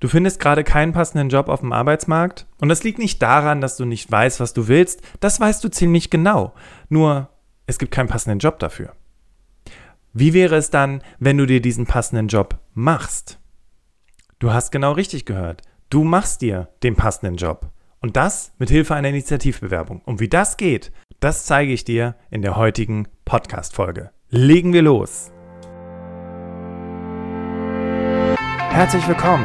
Du findest gerade keinen passenden Job auf dem Arbeitsmarkt und das liegt nicht daran, dass du nicht weißt, was du willst, das weißt du ziemlich genau. Nur es gibt keinen passenden Job dafür. Wie wäre es dann, wenn du dir diesen passenden Job machst? Du hast genau richtig gehört. Du machst dir den passenden Job. Und das mit Hilfe einer Initiativbewerbung. Und wie das geht, das zeige ich dir in der heutigen Podcast-Folge. Legen wir los! Herzlich willkommen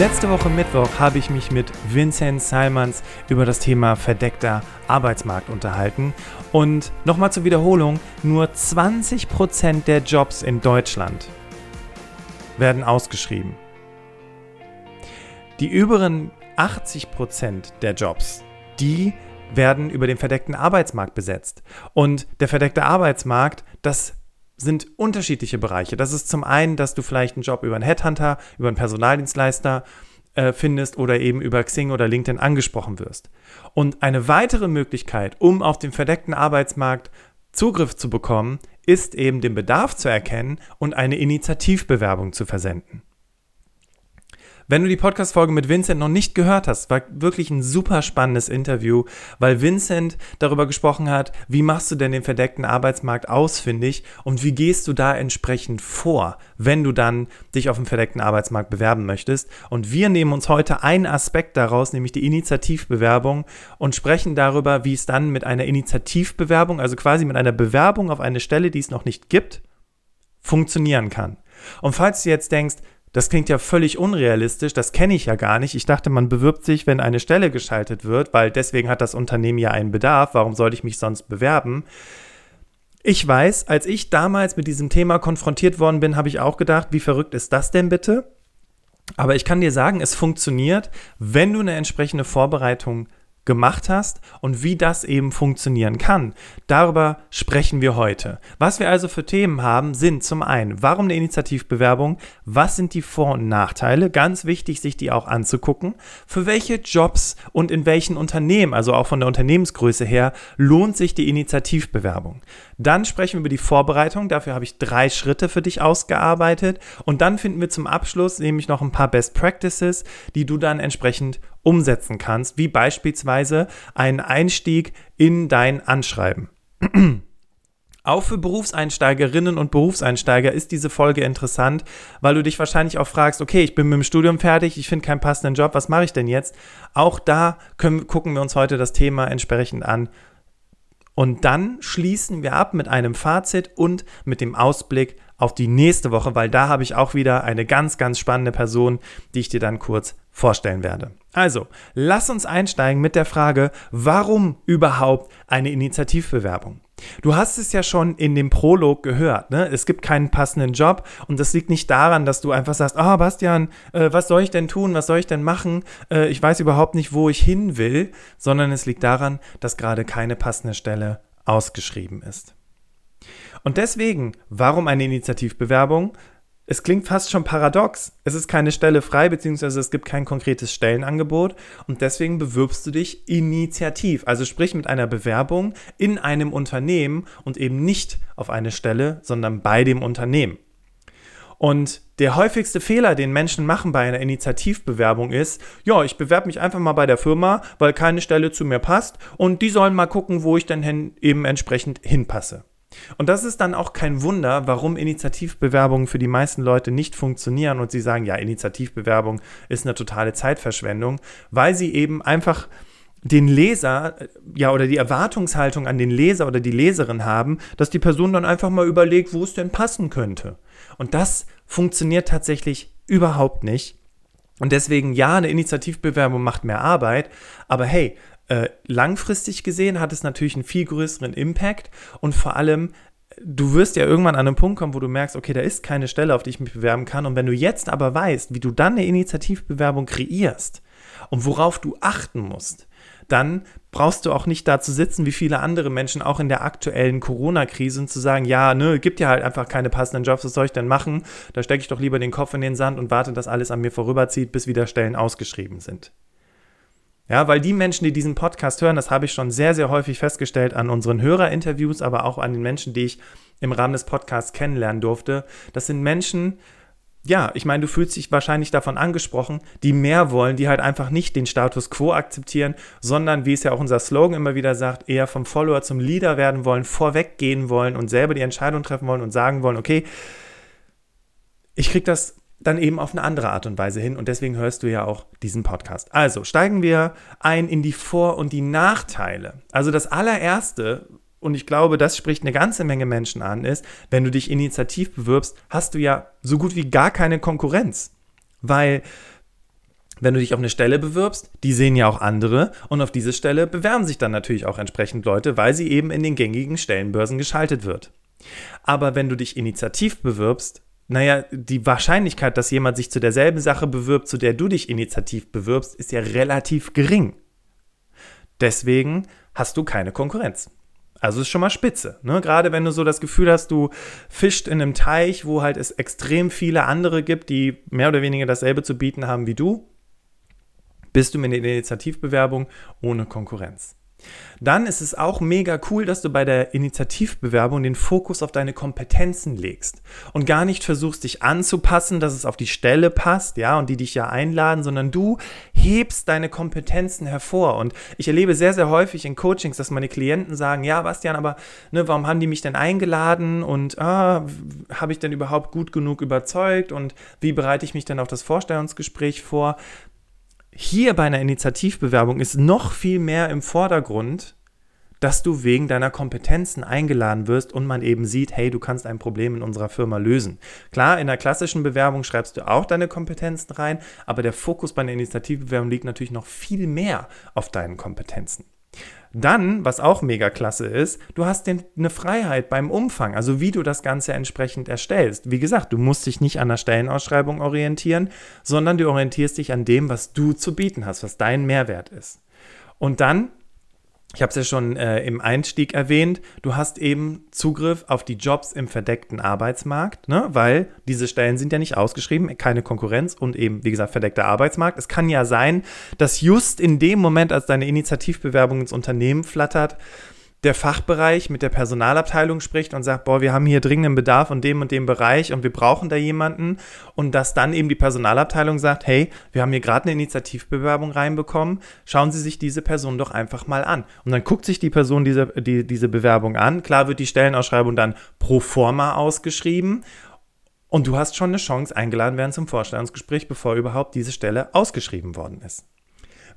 Letzte Woche Mittwoch habe ich mich mit Vincent Salmans über das Thema verdeckter Arbeitsmarkt unterhalten. Und nochmal zur Wiederholung, nur 20% der Jobs in Deutschland werden ausgeschrieben. Die übrigen 80% der Jobs, die werden über den verdeckten Arbeitsmarkt besetzt. Und der verdeckte Arbeitsmarkt, das sind unterschiedliche Bereiche. Das ist zum einen, dass du vielleicht einen Job über einen Headhunter, über einen Personaldienstleister äh, findest oder eben über Xing oder LinkedIn angesprochen wirst. Und eine weitere Möglichkeit, um auf den verdeckten Arbeitsmarkt Zugriff zu bekommen, ist eben den Bedarf zu erkennen und eine Initiativbewerbung zu versenden. Wenn du die Podcast-Folge mit Vincent noch nicht gehört hast, war wirklich ein super spannendes Interview, weil Vincent darüber gesprochen hat, wie machst du denn den verdeckten Arbeitsmarkt ausfindig und wie gehst du da entsprechend vor, wenn du dann dich auf dem verdeckten Arbeitsmarkt bewerben möchtest. Und wir nehmen uns heute einen Aspekt daraus, nämlich die Initiativbewerbung und sprechen darüber, wie es dann mit einer Initiativbewerbung, also quasi mit einer Bewerbung auf eine Stelle, die es noch nicht gibt, funktionieren kann. Und falls du jetzt denkst, das klingt ja völlig unrealistisch, das kenne ich ja gar nicht. Ich dachte, man bewirbt sich, wenn eine Stelle geschaltet wird, weil deswegen hat das Unternehmen ja einen Bedarf. Warum sollte ich mich sonst bewerben? Ich weiß, als ich damals mit diesem Thema konfrontiert worden bin, habe ich auch gedacht, wie verrückt ist das denn bitte? Aber ich kann dir sagen, es funktioniert, wenn du eine entsprechende Vorbereitung gemacht hast und wie das eben funktionieren kann. Darüber sprechen wir heute. Was wir also für Themen haben, sind zum einen, warum eine Initiativbewerbung, was sind die Vor- und Nachteile, ganz wichtig, sich die auch anzugucken, für welche Jobs und in welchen Unternehmen, also auch von der Unternehmensgröße her, lohnt sich die Initiativbewerbung. Dann sprechen wir über die Vorbereitung, dafür habe ich drei Schritte für dich ausgearbeitet und dann finden wir zum Abschluss nämlich noch ein paar Best Practices, die du dann entsprechend umsetzen kannst, wie beispielsweise einen Einstieg in dein Anschreiben. Auch für Berufseinsteigerinnen und Berufseinsteiger ist diese Folge interessant, weil du dich wahrscheinlich auch fragst, okay, ich bin mit dem Studium fertig, ich finde keinen passenden Job, was mache ich denn jetzt? Auch da können, gucken wir uns heute das Thema entsprechend an. Und dann schließen wir ab mit einem Fazit und mit dem Ausblick auf die nächste Woche, weil da habe ich auch wieder eine ganz, ganz spannende Person, die ich dir dann kurz vorstellen werde. Also, lass uns einsteigen mit der Frage, warum überhaupt eine Initiativbewerbung? Du hast es ja schon in dem Prolog gehört, ne? Es gibt keinen passenden Job und das liegt nicht daran, dass du einfach sagst, ah, oh, Bastian, äh, was soll ich denn tun, was soll ich denn machen? Äh, ich weiß überhaupt nicht, wo ich hin will, sondern es liegt daran, dass gerade keine passende Stelle ausgeschrieben ist. Und deswegen, warum eine Initiativbewerbung? Es klingt fast schon paradox. Es ist keine Stelle frei, beziehungsweise es gibt kein konkretes Stellenangebot und deswegen bewirbst du dich initiativ, also sprich mit einer Bewerbung in einem Unternehmen und eben nicht auf eine Stelle, sondern bei dem Unternehmen. Und der häufigste Fehler, den Menschen machen bei einer Initiativbewerbung ist, ja, ich bewerbe mich einfach mal bei der Firma, weil keine Stelle zu mir passt und die sollen mal gucken, wo ich dann eben entsprechend hinpasse. Und das ist dann auch kein Wunder, warum Initiativbewerbungen für die meisten Leute nicht funktionieren und sie sagen, ja, Initiativbewerbung ist eine totale Zeitverschwendung, weil sie eben einfach den Leser, ja, oder die Erwartungshaltung an den Leser oder die Leserin haben, dass die Person dann einfach mal überlegt, wo es denn passen könnte. Und das funktioniert tatsächlich überhaupt nicht. Und deswegen, ja, eine Initiativbewerbung macht mehr Arbeit, aber hey, äh, langfristig gesehen hat es natürlich einen viel größeren Impact und vor allem du wirst ja irgendwann an einen Punkt kommen, wo du merkst, okay, da ist keine Stelle, auf die ich mich bewerben kann. Und wenn du jetzt aber weißt, wie du dann eine Initiativbewerbung kreierst und worauf du achten musst, dann brauchst du auch nicht da zu sitzen, wie viele andere Menschen auch in der aktuellen Corona-Krise und zu sagen, ja, ne, gibt ja halt einfach keine passenden Jobs, was soll ich denn machen? Da stecke ich doch lieber den Kopf in den Sand und warte, dass alles an mir vorüberzieht, bis wieder Stellen ausgeschrieben sind. Ja, weil die Menschen, die diesen Podcast hören, das habe ich schon sehr, sehr häufig festgestellt an unseren Hörerinterviews, aber auch an den Menschen, die ich im Rahmen des Podcasts kennenlernen durfte. Das sind Menschen, ja, ich meine, du fühlst dich wahrscheinlich davon angesprochen, die mehr wollen, die halt einfach nicht den Status quo akzeptieren, sondern, wie es ja auch unser Slogan immer wieder sagt, eher vom Follower zum Leader werden wollen, vorweggehen wollen und selber die Entscheidung treffen wollen und sagen wollen, okay, ich kriege das dann eben auf eine andere Art und Weise hin. Und deswegen hörst du ja auch diesen Podcast. Also steigen wir ein in die Vor- und die Nachteile. Also das allererste, und ich glaube, das spricht eine ganze Menge Menschen an, ist, wenn du dich initiativ bewirbst, hast du ja so gut wie gar keine Konkurrenz. Weil wenn du dich auf eine Stelle bewirbst, die sehen ja auch andere und auf diese Stelle bewerben sich dann natürlich auch entsprechend Leute, weil sie eben in den gängigen Stellenbörsen geschaltet wird. Aber wenn du dich initiativ bewirbst, naja, die Wahrscheinlichkeit, dass jemand sich zu derselben Sache bewirbt, zu der du dich initiativ bewirbst, ist ja relativ gering. Deswegen hast du keine Konkurrenz. Also ist schon mal spitze. Ne? Gerade wenn du so das Gefühl hast, du fischt in einem Teich, wo halt es extrem viele andere gibt, die mehr oder weniger dasselbe zu bieten haben wie du, bist du mit der Initiativbewerbung ohne Konkurrenz. Dann ist es auch mega cool, dass du bei der Initiativbewerbung den Fokus auf deine Kompetenzen legst und gar nicht versuchst, dich anzupassen, dass es auf die Stelle passt, ja, und die dich ja einladen, sondern du hebst deine Kompetenzen hervor. Und ich erlebe sehr, sehr häufig in Coachings, dass meine Klienten sagen, ja, Bastian, aber ne, warum haben die mich denn eingeladen und ah, habe ich denn überhaupt gut genug überzeugt und wie bereite ich mich denn auf das Vorstellungsgespräch vor? Hier bei einer Initiativbewerbung ist noch viel mehr im Vordergrund, dass du wegen deiner Kompetenzen eingeladen wirst und man eben sieht, hey, du kannst ein Problem in unserer Firma lösen. Klar, in der klassischen Bewerbung schreibst du auch deine Kompetenzen rein, aber der Fokus bei einer Initiativbewerbung liegt natürlich noch viel mehr auf deinen Kompetenzen. Dann, was auch mega klasse ist, du hast den, eine Freiheit beim Umfang, also wie du das Ganze entsprechend erstellst. Wie gesagt, du musst dich nicht an der Stellenausschreibung orientieren, sondern du orientierst dich an dem, was du zu bieten hast, was dein Mehrwert ist. Und dann ich habe es ja schon äh, im Einstieg erwähnt, du hast eben Zugriff auf die Jobs im verdeckten Arbeitsmarkt, ne? weil diese Stellen sind ja nicht ausgeschrieben, keine Konkurrenz und eben, wie gesagt, verdeckter Arbeitsmarkt. Es kann ja sein, dass just in dem Moment, als deine Initiativbewerbung ins Unternehmen flattert, der Fachbereich mit der Personalabteilung spricht und sagt, boah, wir haben hier dringenden Bedarf in dem und dem Bereich und wir brauchen da jemanden und dass dann eben die Personalabteilung sagt, hey, wir haben hier gerade eine Initiativbewerbung reinbekommen, schauen Sie sich diese Person doch einfach mal an. Und dann guckt sich die Person diese, die, diese Bewerbung an. Klar wird die Stellenausschreibung dann pro forma ausgeschrieben und du hast schon eine Chance, eingeladen werden zum Vorstellungsgespräch, bevor überhaupt diese Stelle ausgeschrieben worden ist.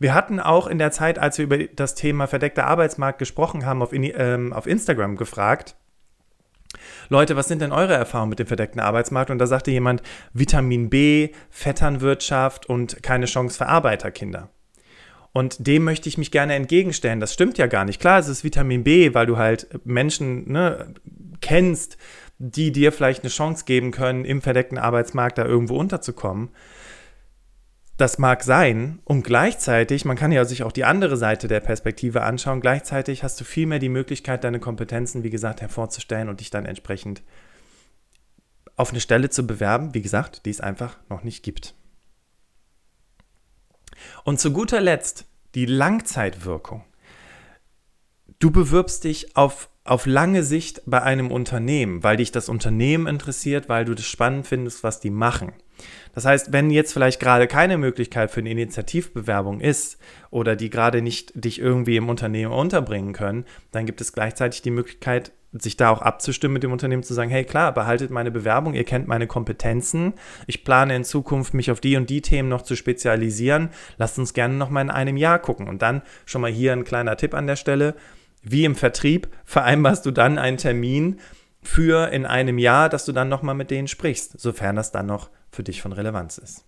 Wir hatten auch in der Zeit, als wir über das Thema verdeckter Arbeitsmarkt gesprochen haben, auf, ähm, auf Instagram gefragt, Leute, was sind denn eure Erfahrungen mit dem verdeckten Arbeitsmarkt? Und da sagte jemand, Vitamin B, Vetternwirtschaft und keine Chance für Arbeiterkinder. Und dem möchte ich mich gerne entgegenstellen. Das stimmt ja gar nicht. Klar, es ist Vitamin B, weil du halt Menschen ne, kennst, die dir vielleicht eine Chance geben können, im verdeckten Arbeitsmarkt da irgendwo unterzukommen. Das mag sein und gleichzeitig, man kann ja sich auch die andere Seite der Perspektive anschauen, gleichzeitig hast du viel mehr die Möglichkeit, deine Kompetenzen, wie gesagt, hervorzustellen und dich dann entsprechend auf eine Stelle zu bewerben, wie gesagt, die es einfach noch nicht gibt. Und zu guter Letzt die Langzeitwirkung. Du bewirbst dich auf, auf lange Sicht bei einem Unternehmen, weil dich das Unternehmen interessiert, weil du das spannend findest, was die machen. Das heißt, wenn jetzt vielleicht gerade keine Möglichkeit für eine Initiativbewerbung ist oder die gerade nicht dich irgendwie im Unternehmen unterbringen können, dann gibt es gleichzeitig die Möglichkeit, sich da auch abzustimmen mit dem Unternehmen, zu sagen, hey klar, behaltet meine Bewerbung, ihr kennt meine Kompetenzen, ich plane in Zukunft mich auf die und die Themen noch zu spezialisieren, lasst uns gerne noch mal in einem Jahr gucken. Und dann schon mal hier ein kleiner Tipp an der Stelle, wie im Vertrieb vereinbarst du dann einen Termin für in einem Jahr, dass du dann noch mal mit denen sprichst, sofern das dann noch für dich von Relevanz ist.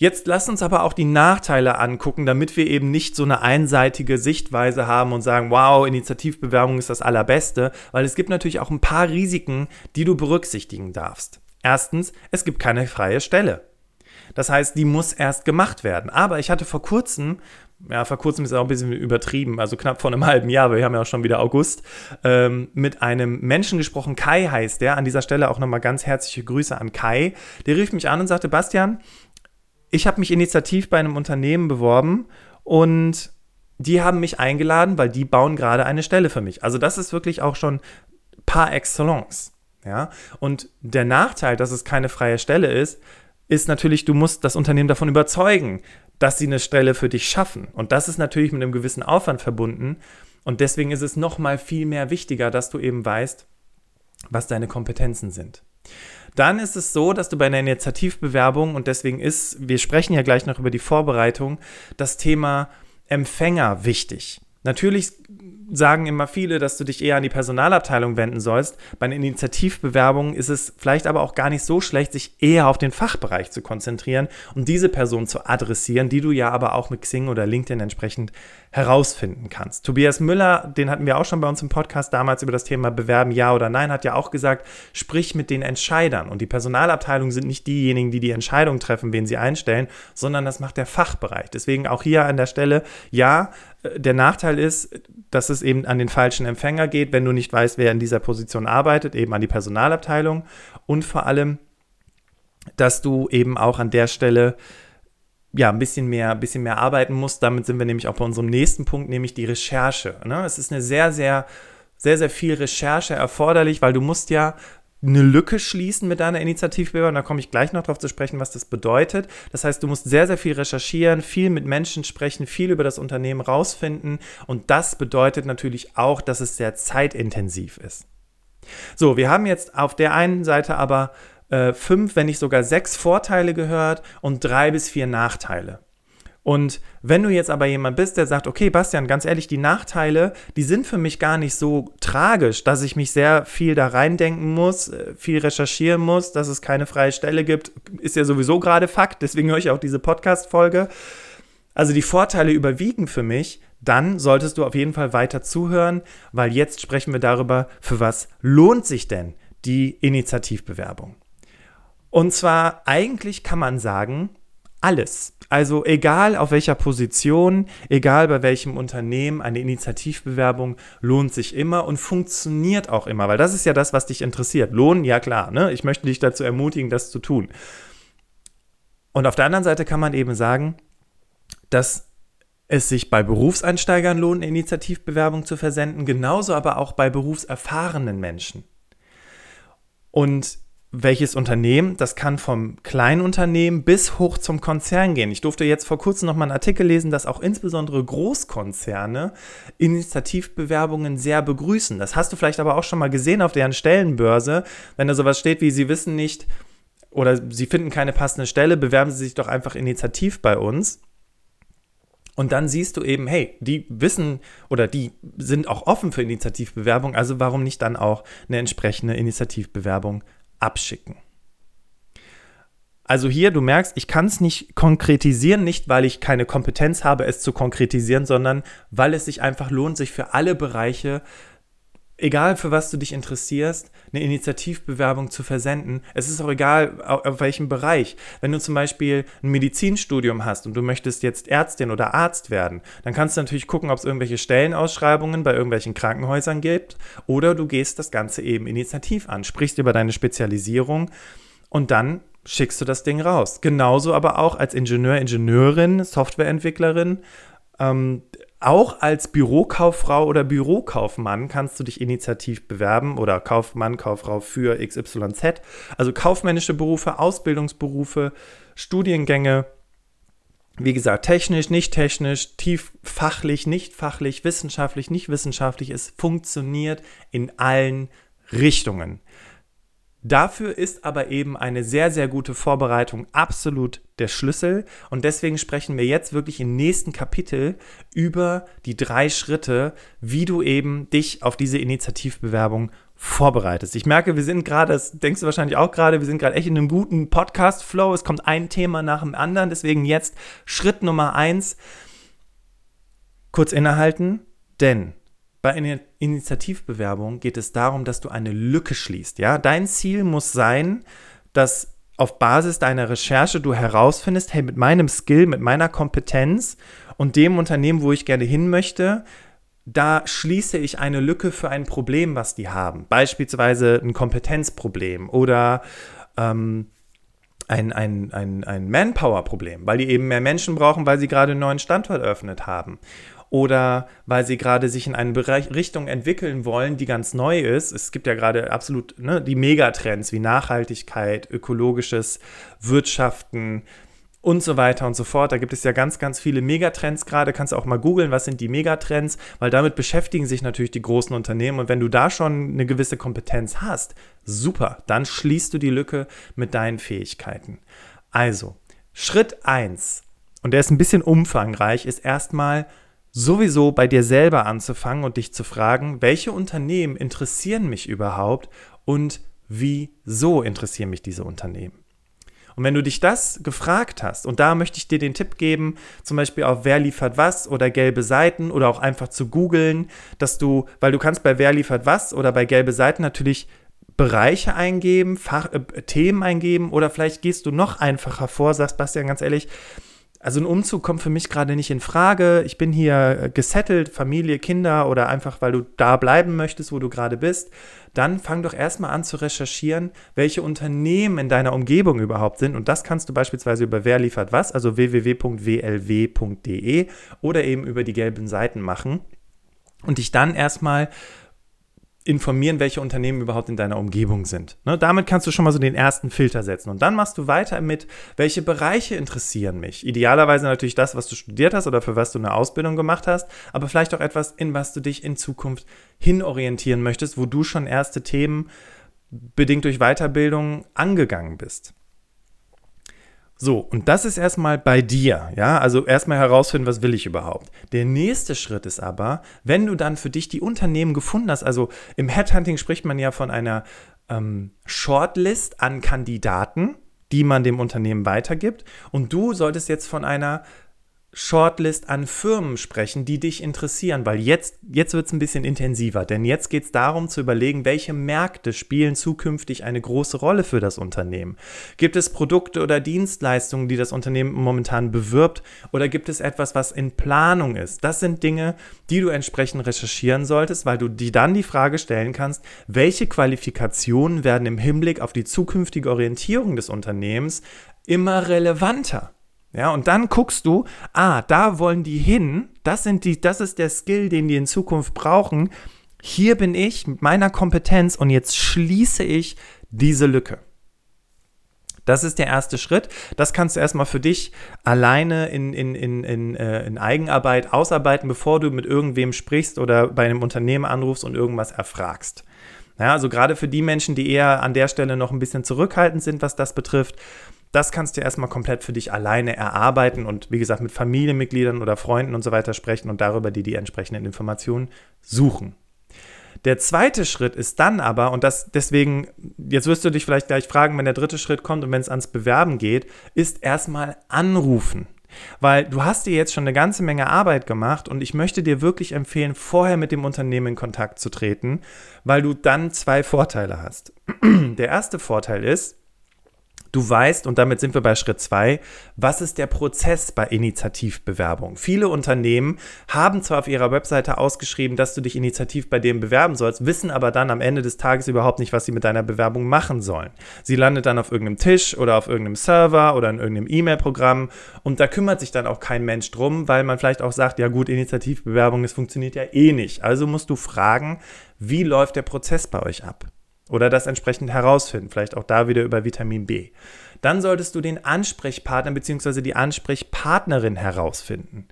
Jetzt lass uns aber auch die Nachteile angucken, damit wir eben nicht so eine einseitige Sichtweise haben und sagen, wow, Initiativbewerbung ist das Allerbeste, weil es gibt natürlich auch ein paar Risiken, die du berücksichtigen darfst. Erstens, es gibt keine freie Stelle. Das heißt, die muss erst gemacht werden. Aber ich hatte vor kurzem, ja, vor kurzem ist auch ein bisschen übertrieben, also knapp vor einem halben Jahr, wir haben ja auch schon wieder August, ähm, mit einem Menschen gesprochen, Kai heißt der. An dieser Stelle auch nochmal ganz herzliche Grüße an Kai. Der rief mich an und sagte, Bastian, ich habe mich initiativ bei einem Unternehmen beworben und die haben mich eingeladen, weil die bauen gerade eine Stelle für mich. Also das ist wirklich auch schon par excellence. Ja? Und der Nachteil, dass es keine freie Stelle ist, ist natürlich, du musst das Unternehmen davon überzeugen, dass sie eine Stelle für dich schaffen. Und das ist natürlich mit einem gewissen Aufwand verbunden. Und deswegen ist es noch mal viel mehr wichtiger, dass du eben weißt, was deine Kompetenzen sind. Dann ist es so, dass du bei einer Initiativbewerbung, und deswegen ist, wir sprechen ja gleich noch über die Vorbereitung, das Thema Empfänger wichtig. Natürlich sagen immer viele, dass du dich eher an die Personalabteilung wenden sollst. Bei einer Initiativbewerbung ist es vielleicht aber auch gar nicht so schlecht, sich eher auf den Fachbereich zu konzentrieren und diese Person zu adressieren, die du ja aber auch mit Xing oder LinkedIn entsprechend herausfinden kannst. Tobias Müller, den hatten wir auch schon bei uns im Podcast damals über das Thema Bewerben ja oder nein, hat ja auch gesagt, sprich mit den Entscheidern. Und die Personalabteilung sind nicht diejenigen, die die Entscheidung treffen, wen sie einstellen, sondern das macht der Fachbereich. Deswegen auch hier an der Stelle, ja, äh, der Nachteil ist, dass es eben an den falschen Empfänger geht, wenn du nicht weißt, wer in dieser Position arbeitet, eben an die Personalabteilung. Und vor allem, dass du eben auch an der Stelle ja, ein bisschen mehr, ein bisschen mehr arbeiten muss. Damit sind wir nämlich auch bei unserem nächsten Punkt, nämlich die Recherche. Ne? Es ist eine sehr, sehr, sehr, sehr viel Recherche erforderlich, weil du musst ja eine Lücke schließen mit deiner Initiativbewerbung. Da komme ich gleich noch darauf zu sprechen, was das bedeutet. Das heißt, du musst sehr, sehr viel recherchieren, viel mit Menschen sprechen, viel über das Unternehmen rausfinden. Und das bedeutet natürlich auch, dass es sehr zeitintensiv ist. So, wir haben jetzt auf der einen Seite aber äh, fünf, wenn nicht sogar sechs Vorteile gehört und drei bis vier Nachteile. Und wenn du jetzt aber jemand bist, der sagt, okay, Bastian, ganz ehrlich, die Nachteile, die sind für mich gar nicht so tragisch, dass ich mich sehr viel da reindenken muss, äh, viel recherchieren muss, dass es keine freie Stelle gibt, ist ja sowieso gerade Fakt, deswegen höre ich auch diese Podcast-Folge. Also die Vorteile überwiegen für mich, dann solltest du auf jeden Fall weiter zuhören, weil jetzt sprechen wir darüber, für was lohnt sich denn die Initiativbewerbung. Und zwar eigentlich kann man sagen, alles. Also egal auf welcher Position, egal bei welchem Unternehmen, eine Initiativbewerbung lohnt sich immer und funktioniert auch immer, weil das ist ja das, was dich interessiert. Lohn, ja klar, ne? ich möchte dich dazu ermutigen, das zu tun. Und auf der anderen Seite kann man eben sagen, dass es sich bei Berufseinsteigern lohnt, eine Initiativbewerbung zu versenden, genauso aber auch bei berufserfahrenen Menschen. Und welches Unternehmen, das kann vom Kleinunternehmen bis hoch zum Konzern gehen. Ich durfte jetzt vor kurzem noch mal einen Artikel lesen, dass auch insbesondere Großkonzerne Initiativbewerbungen sehr begrüßen. Das hast du vielleicht aber auch schon mal gesehen auf deren Stellenbörse, wenn da sowas steht wie, sie wissen nicht oder sie finden keine passende Stelle, bewerben sie sich doch einfach initiativ bei uns. Und dann siehst du eben, hey, die wissen oder die sind auch offen für Initiativbewerbung, also warum nicht dann auch eine entsprechende Initiativbewerbung abschicken. Also hier, du merkst, ich kann es nicht konkretisieren, nicht weil ich keine Kompetenz habe, es zu konkretisieren, sondern weil es sich einfach lohnt, sich für alle Bereiche egal für was du dich interessierst, eine Initiativbewerbung zu versenden. Es ist auch egal, auf welchem Bereich. Wenn du zum Beispiel ein Medizinstudium hast und du möchtest jetzt Ärztin oder Arzt werden, dann kannst du natürlich gucken, ob es irgendwelche Stellenausschreibungen bei irgendwelchen Krankenhäusern gibt oder du gehst das Ganze eben initiativ an, sprichst über deine Spezialisierung und dann schickst du das Ding raus. Genauso aber auch als Ingenieur, Ingenieurin, Softwareentwicklerin. Ähm, auch als Bürokauffrau oder Bürokaufmann kannst du dich initiativ bewerben oder Kaufmann, Kauffrau für XYZ. Also kaufmännische Berufe, Ausbildungsberufe, Studiengänge. Wie gesagt, technisch, nicht technisch, tief fachlich, nicht fachlich, wissenschaftlich, nicht wissenschaftlich. Es funktioniert in allen Richtungen. Dafür ist aber eben eine sehr, sehr gute Vorbereitung absolut der Schlüssel. Und deswegen sprechen wir jetzt wirklich im nächsten Kapitel über die drei Schritte, wie du eben dich auf diese Initiativbewerbung vorbereitest. Ich merke, wir sind gerade, das denkst du wahrscheinlich auch gerade, wir sind gerade echt in einem guten Podcast-Flow. Es kommt ein Thema nach dem anderen. Deswegen jetzt Schritt Nummer eins. Kurz innehalten, denn bei einer Initiativbewerbung geht es darum, dass du eine Lücke schließt. Ja? Dein Ziel muss sein, dass auf Basis deiner Recherche du herausfindest, hey, mit meinem Skill, mit meiner Kompetenz und dem Unternehmen, wo ich gerne hin möchte, da schließe ich eine Lücke für ein Problem, was die haben. Beispielsweise ein Kompetenzproblem oder ähm, ein, ein, ein, ein Manpower-Problem, weil die eben mehr Menschen brauchen, weil sie gerade einen neuen Standort eröffnet haben. Oder weil sie gerade sich in eine Bereich Richtung entwickeln wollen, die ganz neu ist. Es gibt ja gerade absolut ne, die Megatrends wie Nachhaltigkeit, ökologisches Wirtschaften, und so weiter und so fort. Da gibt es ja ganz, ganz viele Megatrends gerade. Kannst du auch mal googeln, was sind die Megatrends, weil damit beschäftigen sich natürlich die großen Unternehmen. Und wenn du da schon eine gewisse Kompetenz hast, super, dann schließt du die Lücke mit deinen Fähigkeiten. Also, Schritt 1, und der ist ein bisschen umfangreich, ist erstmal sowieso bei dir selber anzufangen und dich zu fragen, welche Unternehmen interessieren mich überhaupt und wieso interessieren mich diese Unternehmen? Und wenn du dich das gefragt hast, und da möchte ich dir den Tipp geben, zum Beispiel auf Wer liefert was oder gelbe Seiten oder auch einfach zu googeln, dass du, weil du kannst bei Wer liefert was oder bei gelbe Seiten natürlich Bereiche eingeben, Fach, äh, Themen eingeben oder vielleicht gehst du noch einfacher vor, sagst Bastian ganz ehrlich, also ein Umzug kommt für mich gerade nicht in Frage. Ich bin hier äh, gesettelt, Familie, Kinder oder einfach, weil du da bleiben möchtest, wo du gerade bist. Dann fang doch erstmal an zu recherchieren, welche Unternehmen in deiner Umgebung überhaupt sind. Und das kannst du beispielsweise über Wer liefert was, also www.wlw.de oder eben über die gelben Seiten machen. Und dich dann erstmal informieren, welche Unternehmen überhaupt in deiner Umgebung sind. Ne, damit kannst du schon mal so den ersten Filter setzen. Und dann machst du weiter mit, welche Bereiche interessieren mich. Idealerweise natürlich das, was du studiert hast oder für was du eine Ausbildung gemacht hast, aber vielleicht auch etwas, in was du dich in Zukunft hinorientieren möchtest, wo du schon erste Themen bedingt durch Weiterbildung angegangen bist. So, und das ist erstmal bei dir, ja, also erstmal herausfinden, was will ich überhaupt. Der nächste Schritt ist aber, wenn du dann für dich die Unternehmen gefunden hast, also im Headhunting spricht man ja von einer ähm, Shortlist an Kandidaten, die man dem Unternehmen weitergibt, und du solltest jetzt von einer Shortlist an Firmen sprechen, die dich interessieren, weil jetzt, jetzt wird es ein bisschen intensiver, denn jetzt geht es darum zu überlegen, welche Märkte spielen zukünftig eine große Rolle für das Unternehmen. Gibt es Produkte oder Dienstleistungen, die das Unternehmen momentan bewirbt oder gibt es etwas, was in Planung ist? Das sind Dinge, die du entsprechend recherchieren solltest, weil du dir dann die Frage stellen kannst, welche Qualifikationen werden im Hinblick auf die zukünftige Orientierung des Unternehmens immer relevanter? Ja, und dann guckst du, ah, da wollen die hin, das sind die, das ist der Skill, den die in Zukunft brauchen. Hier bin ich mit meiner Kompetenz und jetzt schließe ich diese Lücke. Das ist der erste Schritt. Das kannst du erstmal für dich alleine in, in, in, in, äh, in Eigenarbeit ausarbeiten, bevor du mit irgendwem sprichst oder bei einem Unternehmen anrufst und irgendwas erfragst. Ja, also gerade für die Menschen, die eher an der Stelle noch ein bisschen zurückhaltend sind, was das betrifft, das kannst du erstmal komplett für dich alleine erarbeiten und wie gesagt mit Familienmitgliedern oder Freunden und so weiter sprechen und darüber die die entsprechenden Informationen suchen. Der zweite Schritt ist dann aber, und das deswegen, jetzt wirst du dich vielleicht gleich fragen, wenn der dritte Schritt kommt und wenn es ans Bewerben geht, ist erstmal anrufen. Weil du hast dir jetzt schon eine ganze Menge Arbeit gemacht und ich möchte dir wirklich empfehlen, vorher mit dem Unternehmen in Kontakt zu treten, weil du dann zwei Vorteile hast. Der erste Vorteil ist, Du weißt, und damit sind wir bei Schritt zwei, was ist der Prozess bei Initiativbewerbung? Viele Unternehmen haben zwar auf ihrer Webseite ausgeschrieben, dass du dich initiativ bei dem bewerben sollst, wissen aber dann am Ende des Tages überhaupt nicht, was sie mit deiner Bewerbung machen sollen. Sie landet dann auf irgendeinem Tisch oder auf irgendeinem Server oder in irgendeinem E-Mail-Programm und da kümmert sich dann auch kein Mensch drum, weil man vielleicht auch sagt, ja gut, Initiativbewerbung, das funktioniert ja eh nicht. Also musst du fragen, wie läuft der Prozess bei euch ab? Oder das entsprechend herausfinden, vielleicht auch da wieder über Vitamin B. Dann solltest du den Ansprechpartner bzw. die Ansprechpartnerin herausfinden.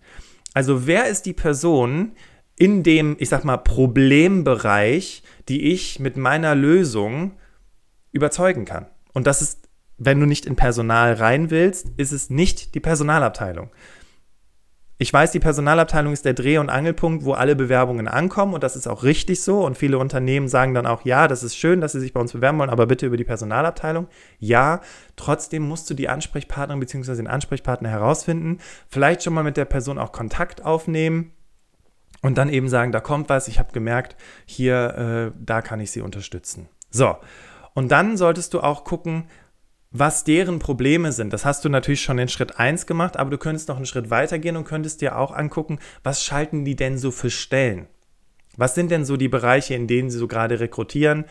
Also wer ist die Person in dem, ich sag mal, Problembereich, die ich mit meiner Lösung überzeugen kann? Und das ist, wenn du nicht in Personal rein willst, ist es nicht die Personalabteilung. Ich weiß, die Personalabteilung ist der Dreh- und Angelpunkt, wo alle Bewerbungen ankommen und das ist auch richtig so. Und viele Unternehmen sagen dann auch, ja, das ist schön, dass sie sich bei uns bewerben wollen, aber bitte über die Personalabteilung. Ja, trotzdem musst du die Ansprechpartnerin bzw. den Ansprechpartner herausfinden, vielleicht schon mal mit der Person auch Kontakt aufnehmen und dann eben sagen, da kommt was, ich habe gemerkt, hier, äh, da kann ich sie unterstützen. So, und dann solltest du auch gucken, was deren Probleme sind. Das hast du natürlich schon in Schritt 1 gemacht, aber du könntest noch einen Schritt weiter gehen und könntest dir auch angucken, was schalten die denn so für Stellen? Was sind denn so die Bereiche, in denen sie so gerade rekrutieren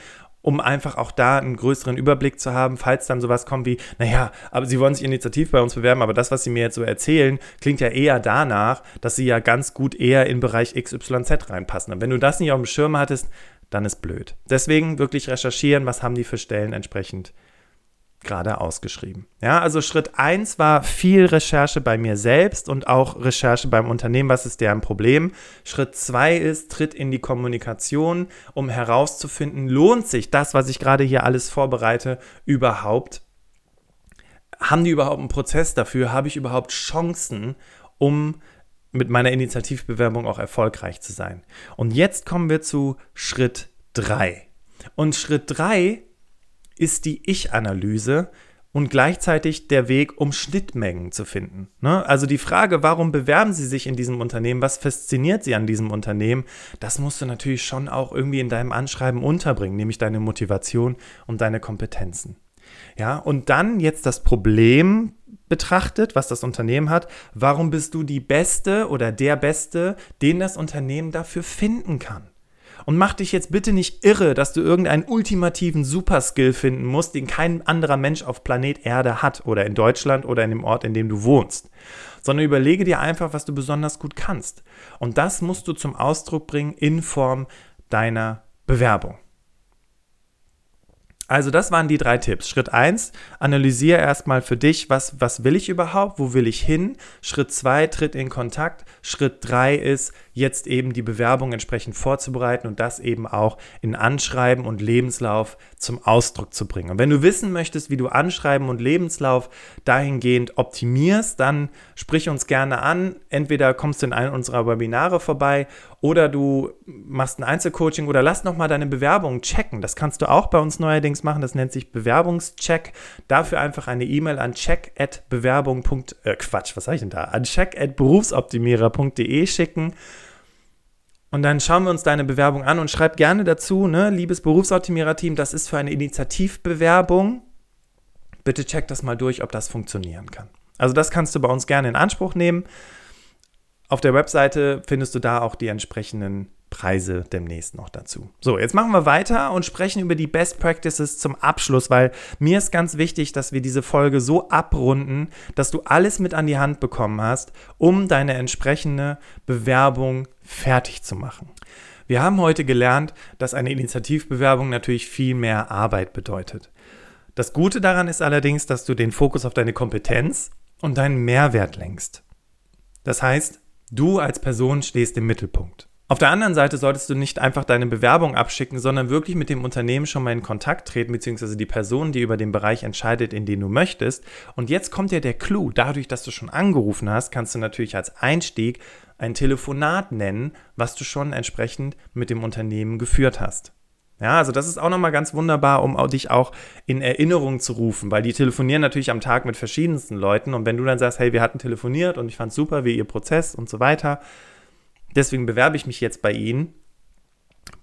um einfach auch da einen größeren Überblick zu haben, falls dann sowas kommt wie, naja, aber Sie wollen sich initiativ bei uns bewerben, aber das, was Sie mir jetzt so erzählen, klingt ja eher danach, dass Sie ja ganz gut eher in Bereich XYZ reinpassen. Und wenn du das nicht auf dem Schirm hattest, dann ist blöd. Deswegen wirklich recherchieren, was haben die für Stellen entsprechend gerade ausgeschrieben. Ja, also Schritt 1 war viel Recherche bei mir selbst und auch Recherche beim Unternehmen, was ist deren Problem. Schritt 2 ist, tritt in die Kommunikation, um herauszufinden, lohnt sich das, was ich gerade hier alles vorbereite, überhaupt? Haben die überhaupt einen Prozess dafür? Habe ich überhaupt Chancen, um mit meiner Initiativbewerbung auch erfolgreich zu sein? Und jetzt kommen wir zu Schritt 3. Und Schritt 3 ist die Ich-Analyse und gleichzeitig der Weg, um Schnittmengen zu finden. Ne? Also die Frage, warum bewerben Sie sich in diesem Unternehmen, was fasziniert Sie an diesem Unternehmen, das musst du natürlich schon auch irgendwie in deinem Anschreiben unterbringen, nämlich deine Motivation und deine Kompetenzen. Ja, und dann jetzt das Problem betrachtet, was das Unternehmen hat, warum bist du die Beste oder der Beste, den das Unternehmen dafür finden kann? Und mach dich jetzt bitte nicht irre, dass du irgendeinen ultimativen Superskill finden musst, den kein anderer Mensch auf Planet Erde hat oder in Deutschland oder in dem Ort, in dem du wohnst. Sondern überlege dir einfach, was du besonders gut kannst. Und das musst du zum Ausdruck bringen in Form deiner Bewerbung. Also das waren die drei Tipps. Schritt 1, analysiere erstmal für dich, was, was will ich überhaupt, wo will ich hin. Schritt 2, tritt in Kontakt. Schritt 3 ist, jetzt eben die Bewerbung entsprechend vorzubereiten und das eben auch in Anschreiben und Lebenslauf zum Ausdruck zu bringen. Und wenn du wissen möchtest, wie du Anschreiben und Lebenslauf dahingehend optimierst, dann sprich uns gerne an. Entweder kommst du in einen unserer Webinare vorbei oder du machst ein Einzelcoaching oder lass nochmal deine Bewerbung checken. Das kannst du auch bei uns neuerdings machen. Das nennt sich Bewerbungscheck. Dafür einfach eine E-Mail an check@bewerbung. Äh, Quatsch, was sag ich denn da? An check@berufsoptimierer.de schicken. Und dann schauen wir uns deine Bewerbung an und schreib gerne dazu, ne, liebes Berufsoptimierer-Team, das ist für eine Initiativbewerbung. Bitte check das mal durch, ob das funktionieren kann. Also das kannst du bei uns gerne in Anspruch nehmen. Auf der Webseite findest du da auch die entsprechenden Preise demnächst noch dazu. So, jetzt machen wir weiter und sprechen über die Best Practices zum Abschluss, weil mir ist ganz wichtig, dass wir diese Folge so abrunden, dass du alles mit an die Hand bekommen hast, um deine entsprechende Bewerbung fertig zu machen. Wir haben heute gelernt, dass eine Initiativbewerbung natürlich viel mehr Arbeit bedeutet. Das Gute daran ist allerdings, dass du den Fokus auf deine Kompetenz und deinen Mehrwert lenkst. Das heißt, du als Person stehst im Mittelpunkt. Auf der anderen Seite solltest du nicht einfach deine Bewerbung abschicken, sondern wirklich mit dem Unternehmen schon mal in Kontakt treten, beziehungsweise die Person, die über den Bereich entscheidet, in den du möchtest. Und jetzt kommt ja der Clou. Dadurch, dass du schon angerufen hast, kannst du natürlich als Einstieg ein Telefonat nennen, was du schon entsprechend mit dem Unternehmen geführt hast. Ja, also das ist auch nochmal ganz wunderbar, um dich auch in Erinnerung zu rufen, weil die telefonieren natürlich am Tag mit verschiedensten Leuten und wenn du dann sagst, hey, wir hatten telefoniert und ich fand super, wie ihr Prozess und so weiter, deswegen bewerbe ich mich jetzt bei Ihnen.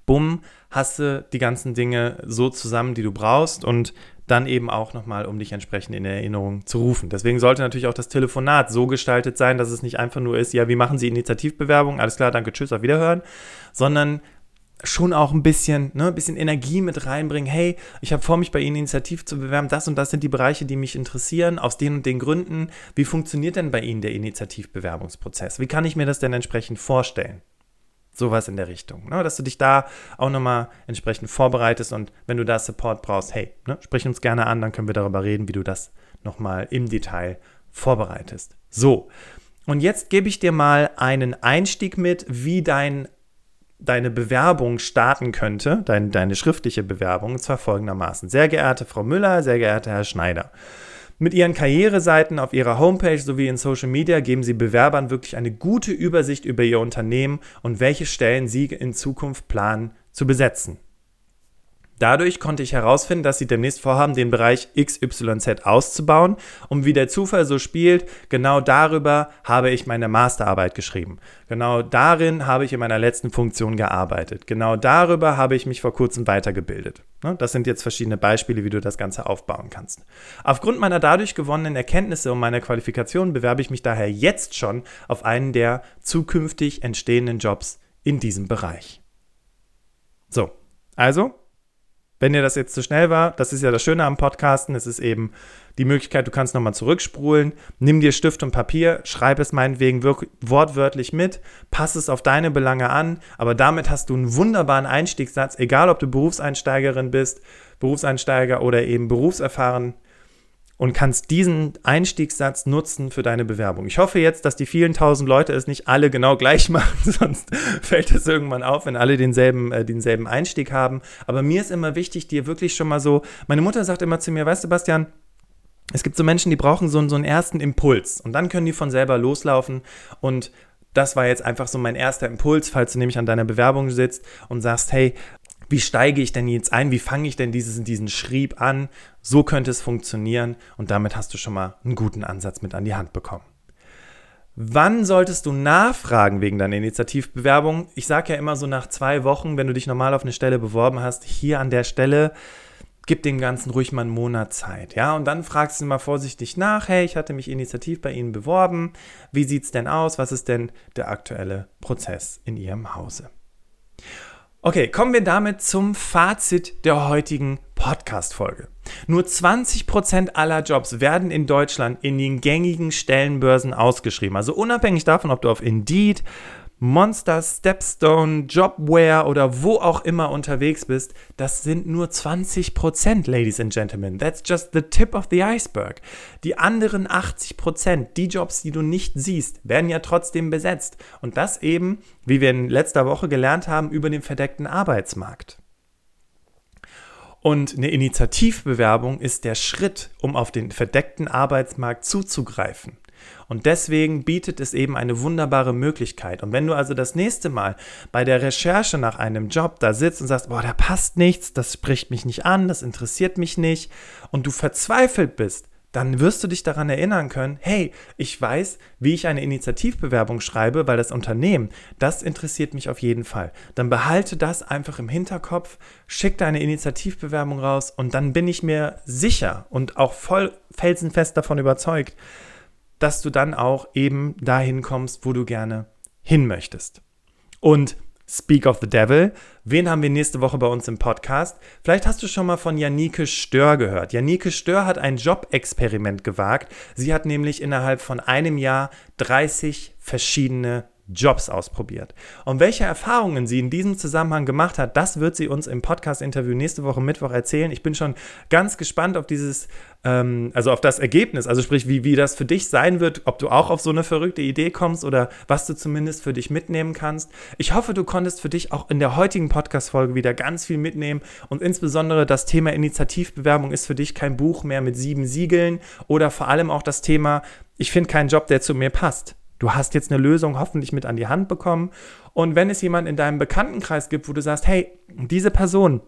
Bumm, hast du die ganzen Dinge so zusammen, die du brauchst und dann eben auch nochmal, um dich entsprechend in Erinnerung zu rufen. Deswegen sollte natürlich auch das Telefonat so gestaltet sein, dass es nicht einfach nur ist, ja, wie machen Sie Initiativbewerbung? Alles klar, danke, tschüss, auf Wiederhören, sondern schon auch ein bisschen, ne, ein bisschen Energie mit reinbringen. Hey, ich habe vor, mich bei Ihnen Initiativ zu bewerben. Das und das sind die Bereiche, die mich interessieren, aus den und den Gründen. Wie funktioniert denn bei Ihnen der Initiativbewerbungsprozess? Wie kann ich mir das denn entsprechend vorstellen? Sowas in der Richtung. Ne? Dass du dich da auch nochmal entsprechend vorbereitest und wenn du da Support brauchst, hey, ne, sprich uns gerne an, dann können wir darüber reden, wie du das nochmal im Detail vorbereitest. So, und jetzt gebe ich dir mal einen Einstieg mit, wie dein deine Bewerbung starten könnte, dein, deine schriftliche Bewerbung, und zwar folgendermaßen. Sehr geehrte Frau Müller, sehr geehrter Herr Schneider, Mit ihren Karriereseiten auf ihrer Homepage sowie in Social Media geben sie Bewerbern wirklich eine gute Übersicht über ihr Unternehmen und welche Stellen sie in Zukunft planen zu besetzen. Dadurch konnte ich herausfinden, dass sie demnächst vorhaben, den Bereich XYZ auszubauen. Und wie der Zufall so spielt, genau darüber habe ich meine Masterarbeit geschrieben. Genau darin habe ich in meiner letzten Funktion gearbeitet. Genau darüber habe ich mich vor kurzem weitergebildet. Ne, das sind jetzt verschiedene Beispiele, wie du das Ganze aufbauen kannst. Aufgrund meiner dadurch gewonnenen Erkenntnisse und meiner Qualifikation bewerbe ich mich daher jetzt schon auf einen der zukünftig entstehenden Jobs in diesem Bereich. So, also wenn dir das jetzt zu schnell war, das ist ja das Schöne am Podcasten, es ist eben die Möglichkeit, du kannst nochmal zurückspulen, nimm dir Stift und Papier, schreib es meinetwegen wortwörtlich mit, pass es auf deine Belange an, aber damit hast du einen wunderbaren Einstiegssatz, egal ob du Berufseinsteigerin bist, Berufseinsteiger oder eben berufserfahren und kannst diesen Einstiegssatz nutzen für deine Bewerbung. Ich hoffe jetzt, dass die vielen tausend Leute es nicht alle genau gleich machen, sonst fällt es irgendwann auf, wenn alle denselben, äh, denselben Einstieg haben. Aber mir ist immer wichtig, dir wirklich schon mal so, meine Mutter sagt immer zu mir, weißt du, Bastian, es gibt so Menschen, die brauchen so, so einen ersten Impuls und dann können die von selber loslaufen und das war jetzt einfach so mein erster Impuls, falls du nämlich an deiner Bewerbung sitzt und sagst, hey, wie steige ich denn jetzt ein? Wie fange ich denn dieses, diesen Schrieb an? So könnte es funktionieren und damit hast du schon mal einen guten Ansatz mit an die Hand bekommen. Wann solltest du nachfragen wegen deiner Initiativbewerbung? Ich sage ja immer so nach zwei Wochen, wenn du dich normal auf eine Stelle beworben hast, hier an der Stelle, gib dem Ganzen ruhig mal einen Monat Zeit, ja, und dann fragst du mal vorsichtig nach, hey, ich hatte mich initiativ bei Ihnen beworben, wie sieht es denn aus, was ist denn der aktuelle Prozess in Ihrem Hause? Okay, kommen wir damit zum Fazit der heutigen Podcast-Folge. Nur 20% aller Jobs werden in Deutschland in den gängigen Stellenbörsen ausgeschrieben. Also unabhängig davon, ob du auf Indeed, Monster, Stepstone, Jobware oder wo auch immer unterwegs bist, das sind nur 20%, Ladies and Gentlemen. That's just the tip of the iceberg. Die anderen 80%, die Jobs, die du nicht siehst, werden ja trotzdem besetzt. Und das eben, wie wir in letzter Woche gelernt haben, über den verdeckten Arbeitsmarkt. Und eine Initiativbewerbung ist der Schritt, um auf den verdeckten Arbeitsmarkt zuzugreifen. Und deswegen bietet es eben eine wunderbare Möglichkeit. Und wenn du also das nächste Mal bei der Recherche nach einem Job da sitzt und sagst, boah, da passt nichts, das spricht mich nicht an, das interessiert mich nicht, und du verzweifelt bist, dann wirst du dich daran erinnern können, hey, ich weiß, wie ich eine Initiativbewerbung schreibe, weil das Unternehmen, das interessiert mich auf jeden Fall. Dann behalte das einfach im Hinterkopf, schick deine Initiativbewerbung raus und dann bin ich mir sicher und auch voll felsenfest davon überzeugt, dass du dann auch eben dahin kommst, wo du gerne hin möchtest. Und Speak of the Devil, wen haben wir nächste Woche bei uns im Podcast? Vielleicht hast du schon mal von Janike Stör gehört. Janike Stör hat ein Jobexperiment gewagt. Sie hat nämlich innerhalb von einem Jahr 30 verschiedene Jobs ausprobiert. Und welche Erfahrungen sie in diesem Zusammenhang gemacht hat, das wird sie uns im Podcast-Interview nächste Woche Mittwoch erzählen. Ich bin schon ganz gespannt auf dieses, ähm, also auf das Ergebnis, also sprich, wie, wie das für dich sein wird, ob du auch auf so eine verrückte Idee kommst oder was du zumindest für dich mitnehmen kannst. Ich hoffe, du konntest für dich auch in der heutigen Podcast-Folge wieder ganz viel mitnehmen und insbesondere das Thema Initiativbewerbung ist für dich kein Buch mehr mit sieben Siegeln oder vor allem auch das Thema, ich finde keinen Job, der zu mir passt. Du hast jetzt eine Lösung hoffentlich mit an die Hand bekommen. Und wenn es jemanden in deinem Bekanntenkreis gibt, wo du sagst, hey, diese Person,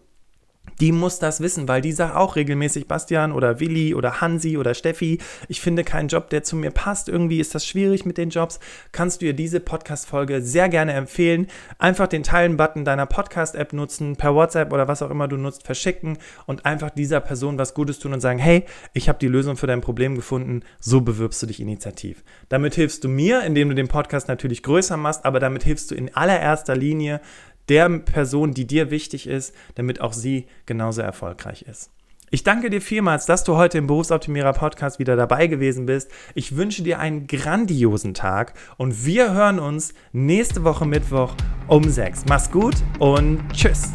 die muss das wissen, weil die sagt auch regelmäßig Bastian oder Willi oder Hansi oder Steffi, ich finde keinen Job, der zu mir passt. Irgendwie ist das schwierig mit den Jobs. Kannst du ihr diese Podcast-Folge sehr gerne empfehlen. Einfach den Teilen-Button deiner Podcast-App nutzen, per WhatsApp oder was auch immer du nutzt, verschicken und einfach dieser Person was Gutes tun und sagen, hey, ich habe die Lösung für dein Problem gefunden, so bewirbst du dich initiativ. Damit hilfst du mir, indem du den Podcast natürlich größer machst, aber damit hilfst du in allererster Linie der Person, die dir wichtig ist, damit auch sie genauso erfolgreich ist. Ich danke dir vielmals, dass du heute im Berufsoptimierer Podcast wieder dabei gewesen bist. Ich wünsche dir einen grandiosen Tag und wir hören uns nächste Woche Mittwoch um 6. Mach's gut und tschüss.